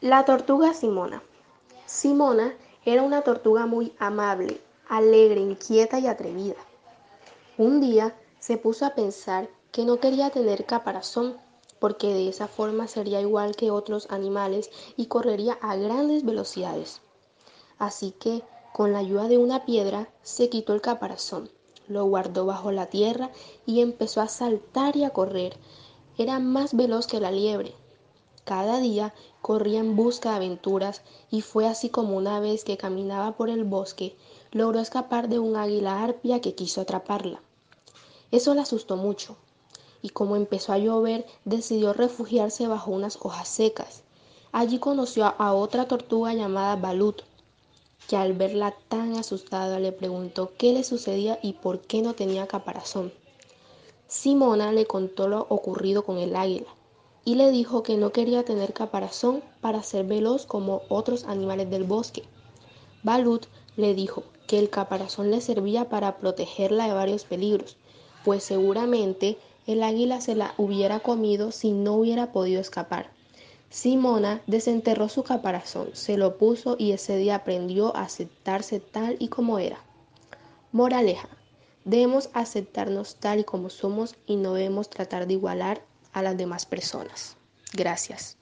La tortuga Simona. Simona era una tortuga muy amable, alegre, inquieta y atrevida. Un día se puso a pensar que no quería tener caparazón, porque de esa forma sería igual que otros animales y correría a grandes velocidades. Así que, con la ayuda de una piedra, se quitó el caparazón, lo guardó bajo la tierra y empezó a saltar y a correr. Era más veloz que la liebre, cada día corría en busca de aventuras y fue así como una vez que caminaba por el bosque logró escapar de un águila arpia que quiso atraparla. Eso la asustó mucho y como empezó a llover decidió refugiarse bajo unas hojas secas. Allí conoció a otra tortuga llamada Balut, que al verla tan asustada le preguntó qué le sucedía y por qué no tenía caparazón. Simona le contó lo ocurrido con el águila y le dijo que no quería tener caparazón para ser veloz como otros animales del bosque. Balut le dijo que el caparazón le servía para protegerla de varios peligros, pues seguramente el águila se la hubiera comido si no hubiera podido escapar. Simona desenterró su caparazón, se lo puso y ese día aprendió a aceptarse tal y como era. Moraleja. Debemos aceptarnos tal y como somos y no debemos tratar de igualar a las demás personas. Gracias.